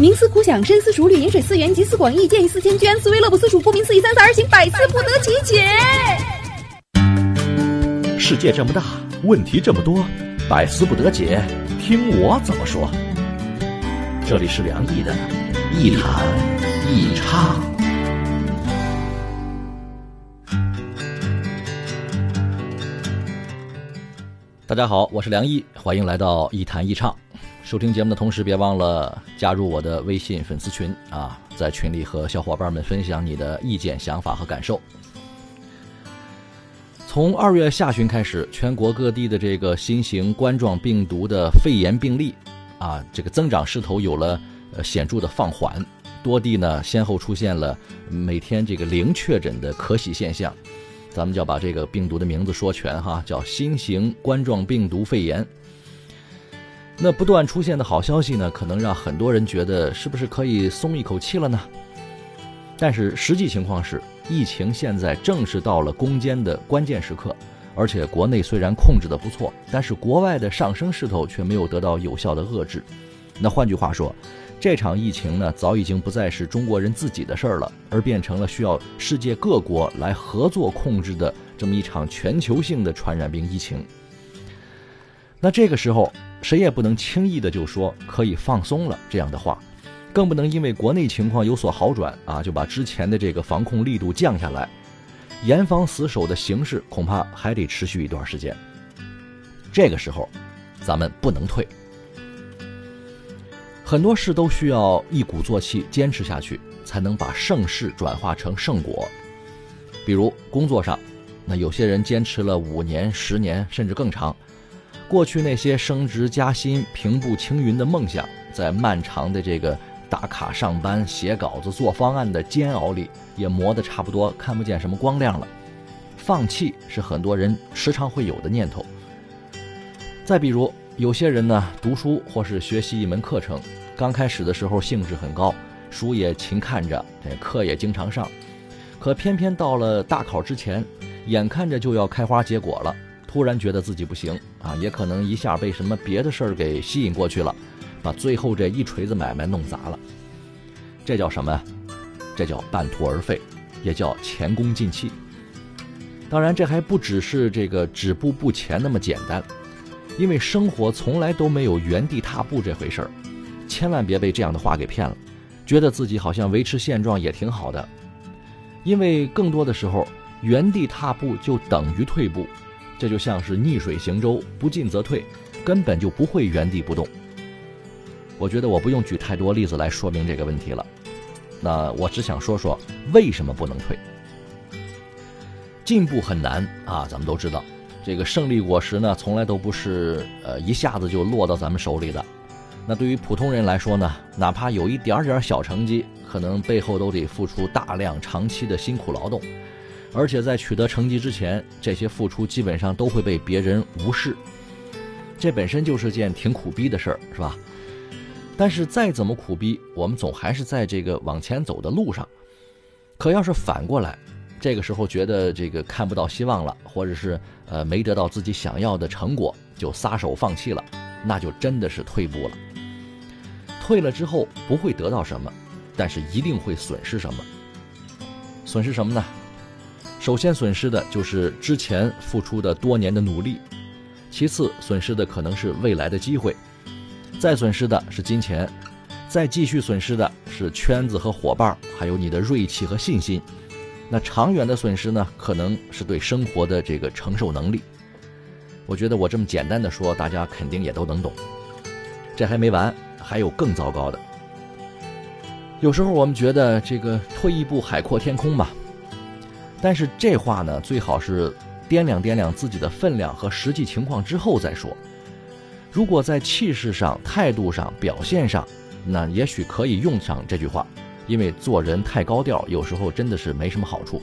冥思苦想，深思熟虑，饮水思源，集思广益，见异思迁，居安思危，乐不思蜀，不明思义，三思而行，百思不得其解。世界这么大，问题这么多，百思不得解，听我怎么说。这里是梁毅的一谈一唱。大家好，我是梁毅，欢迎来到一谈一唱。收听节目的同时，别忘了加入我的微信粉丝群啊，在群里和小伙伴们分享你的意见、想法和感受。从二月下旬开始，全国各地的这个新型冠状病毒的肺炎病例啊，这个增长势头有了呃显著的放缓，多地呢先后出现了每天这个零确诊的可喜现象。咱们就要把这个病毒的名字说全哈，叫新型冠状病毒肺炎。那不断出现的好消息呢，可能让很多人觉得是不是可以松一口气了呢？但是实际情况是，疫情现在正是到了攻坚的关键时刻，而且国内虽然控制的不错，但是国外的上升势头却没有得到有效的遏制。那换句话说，这场疫情呢，早已经不再是中国人自己的事儿了，而变成了需要世界各国来合作控制的这么一场全球性的传染病疫情。那这个时候，谁也不能轻易的就说可以放松了这样的话，更不能因为国内情况有所好转啊，就把之前的这个防控力度降下来。严防死守的形势恐怕还得持续一段时间。这个时候，咱们不能退。很多事都需要一鼓作气坚持下去，才能把盛世转化成圣果。比如工作上，那有些人坚持了五年、十年，甚至更长。过去那些升职加薪、平步青云的梦想，在漫长的这个打卡上班、写稿子、做方案的煎熬里，也磨得差不多看不见什么光亮了。放弃是很多人时常会有的念头。再比如，有些人呢，读书或是学习一门课程，刚开始的时候兴致很高，书也勤看着，这课也经常上，可偏偏到了大考之前，眼看着就要开花结果了。突然觉得自己不行啊，也可能一下被什么别的事儿给吸引过去了，把最后这一锤子买卖弄砸了。这叫什么？这叫半途而废，也叫前功尽弃。当然，这还不只是这个止步不前那么简单，因为生活从来都没有原地踏步这回事儿。千万别被这样的话给骗了，觉得自己好像维持现状也挺好的，因为更多的时候，原地踏步就等于退步。这就像是逆水行舟，不进则退，根本就不会原地不动。我觉得我不用举太多例子来说明这个问题了。那我只想说说为什么不能退。进步很难啊，咱们都知道，这个胜利果实呢，从来都不是呃一下子就落到咱们手里的。那对于普通人来说呢，哪怕有一点点小成绩，可能背后都得付出大量长期的辛苦劳动。而且在取得成绩之前，这些付出基本上都会被别人无视，这本身就是件挺苦逼的事儿，是吧？但是再怎么苦逼，我们总还是在这个往前走的路上。可要是反过来，这个时候觉得这个看不到希望了，或者是呃没得到自己想要的成果，就撒手放弃了，那就真的是退步了。退了之后不会得到什么，但是一定会损失什么。损失什么呢？首先损失的就是之前付出的多年的努力，其次损失的可能是未来的机会，再损失的是金钱，再继续损失的是圈子和伙伴，还有你的锐气和信心。那长远的损失呢，可能是对生活的这个承受能力。我觉得我这么简单的说，大家肯定也都能懂。这还没完，还有更糟糕的。有时候我们觉得这个退一步海阔天空嘛。但是这话呢，最好是掂量掂量自己的分量和实际情况之后再说。如果在气势上、态度上、表现上，那也许可以用上这句话，因为做人太高调，有时候真的是没什么好处。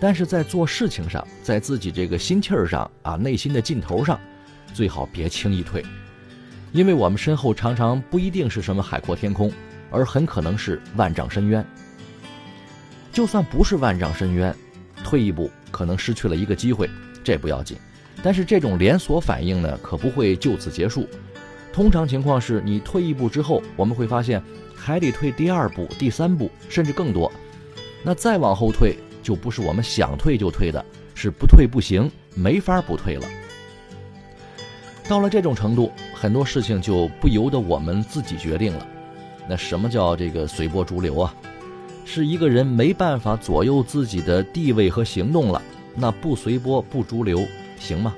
但是在做事情上，在自己这个心气儿上啊，内心的劲头上，最好别轻易退，因为我们身后常常不一定是什么海阔天空，而很可能是万丈深渊。就算不是万丈深渊，退一步可能失去了一个机会，这不要紧。但是这种连锁反应呢，可不会就此结束。通常情况是你退一步之后，我们会发现还得退第二步、第三步，甚至更多。那再往后退，就不是我们想退就退的，是不退不行，没法不退了。到了这种程度，很多事情就不由得我们自己决定了。那什么叫这个随波逐流啊？是一个人没办法左右自己的地位和行动了，那不随波不逐流行吗？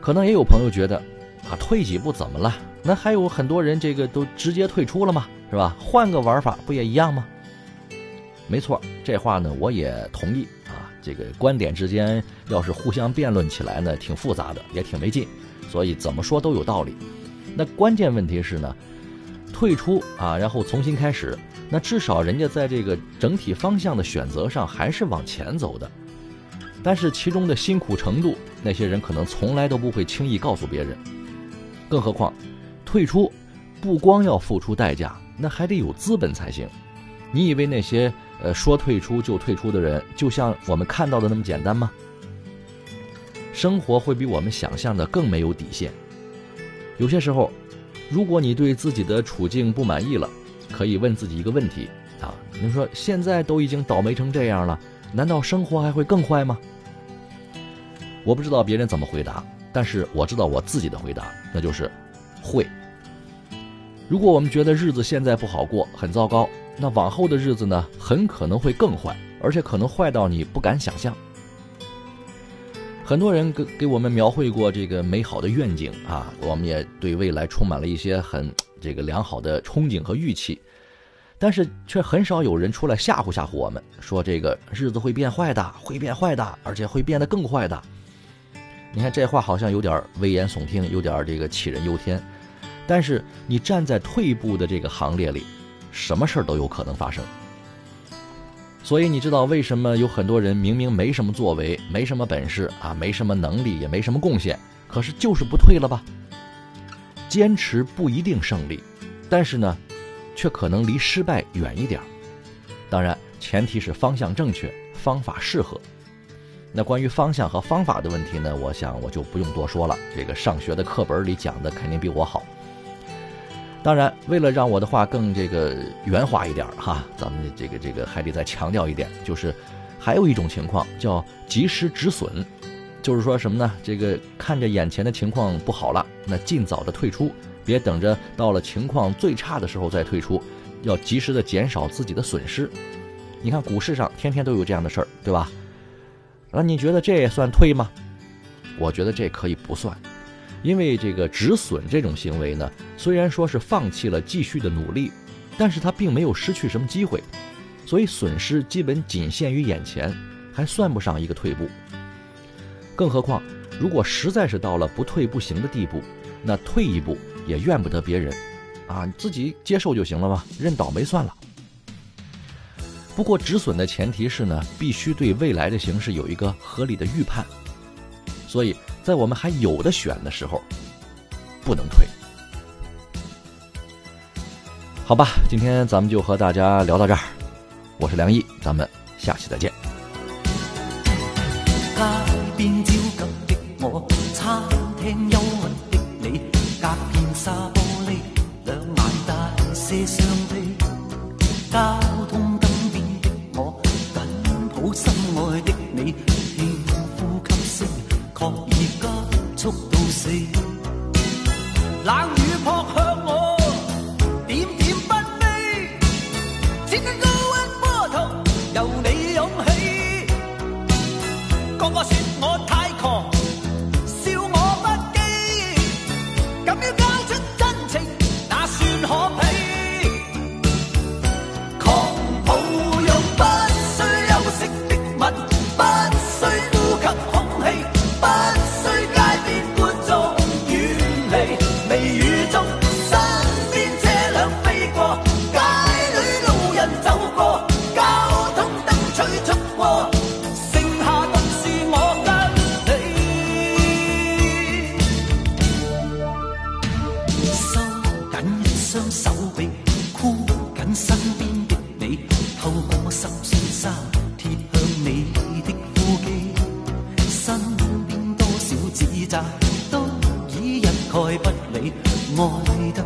可能也有朋友觉得，啊，退几步怎么了？那还有很多人这个都直接退出了嘛，是吧？换个玩法不也一样吗？没错，这话呢我也同意啊。这个观点之间要是互相辩论起来呢，挺复杂的，也挺没劲，所以怎么说都有道理。那关键问题是呢，退出啊，然后重新开始，那至少人家在这个整体方向的选择上还是往前走的。但是其中的辛苦程度，那些人可能从来都不会轻易告诉别人。更何况，退出不光要付出代价，那还得有资本才行。你以为那些？呃，说退出就退出的人，就像我们看到的那么简单吗？生活会比我们想象的更没有底线。有些时候，如果你对自己的处境不满意了，可以问自己一个问题啊：你说现在都已经倒霉成这样了，难道生活还会更坏吗？我不知道别人怎么回答，但是我知道我自己的回答，那就是会。如果我们觉得日子现在不好过，很糟糕。那往后的日子呢，很可能会更坏，而且可能坏到你不敢想象。很多人给给我们描绘过这个美好的愿景啊，我们也对未来充满了一些很这个良好的憧憬和预期，但是却很少有人出来吓唬吓唬我们，说这个日子会变坏的，会变坏的，而且会变得更坏的。你看这话好像有点危言耸听，有点这个杞人忧天，但是你站在退步的这个行列里。什么事儿都有可能发生，所以你知道为什么有很多人明明没什么作为、没什么本事啊、没什么能力、也没什么贡献，可是就是不退了吧？坚持不一定胜利，但是呢，却可能离失败远一点。当然，前提是方向正确，方法适合。那关于方向和方法的问题呢，我想我就不用多说了，这个上学的课本里讲的肯定比我好。当然，为了让我的话更这个圆滑一点哈，咱们这个这个还得再强调一点，就是还有一种情况叫及时止损，就是说什么呢？这个看着眼前的情况不好了，那尽早的退出，别等着到了情况最差的时候再退出，要及时的减少自己的损失。你看股市上天天都有这样的事儿，对吧？那你觉得这也算退吗？我觉得这可以不算。因为这个止损这种行为呢，虽然说是放弃了继续的努力，但是他并没有失去什么机会，所以损失基本仅限于眼前，还算不上一个退步。更何况，如果实在是到了不退不行的地步，那退一步也怨不得别人，啊，自己接受就行了吧，认倒霉算了。不过止损的前提是呢，必须对未来的形势有一个合理的预判，所以。在我们还有的选的时候，不能退。好吧，今天咱们就和大家聊到这儿。我是梁毅，咱们下期再见。冷千斤高温波涛，由你涌起。个个说我爱得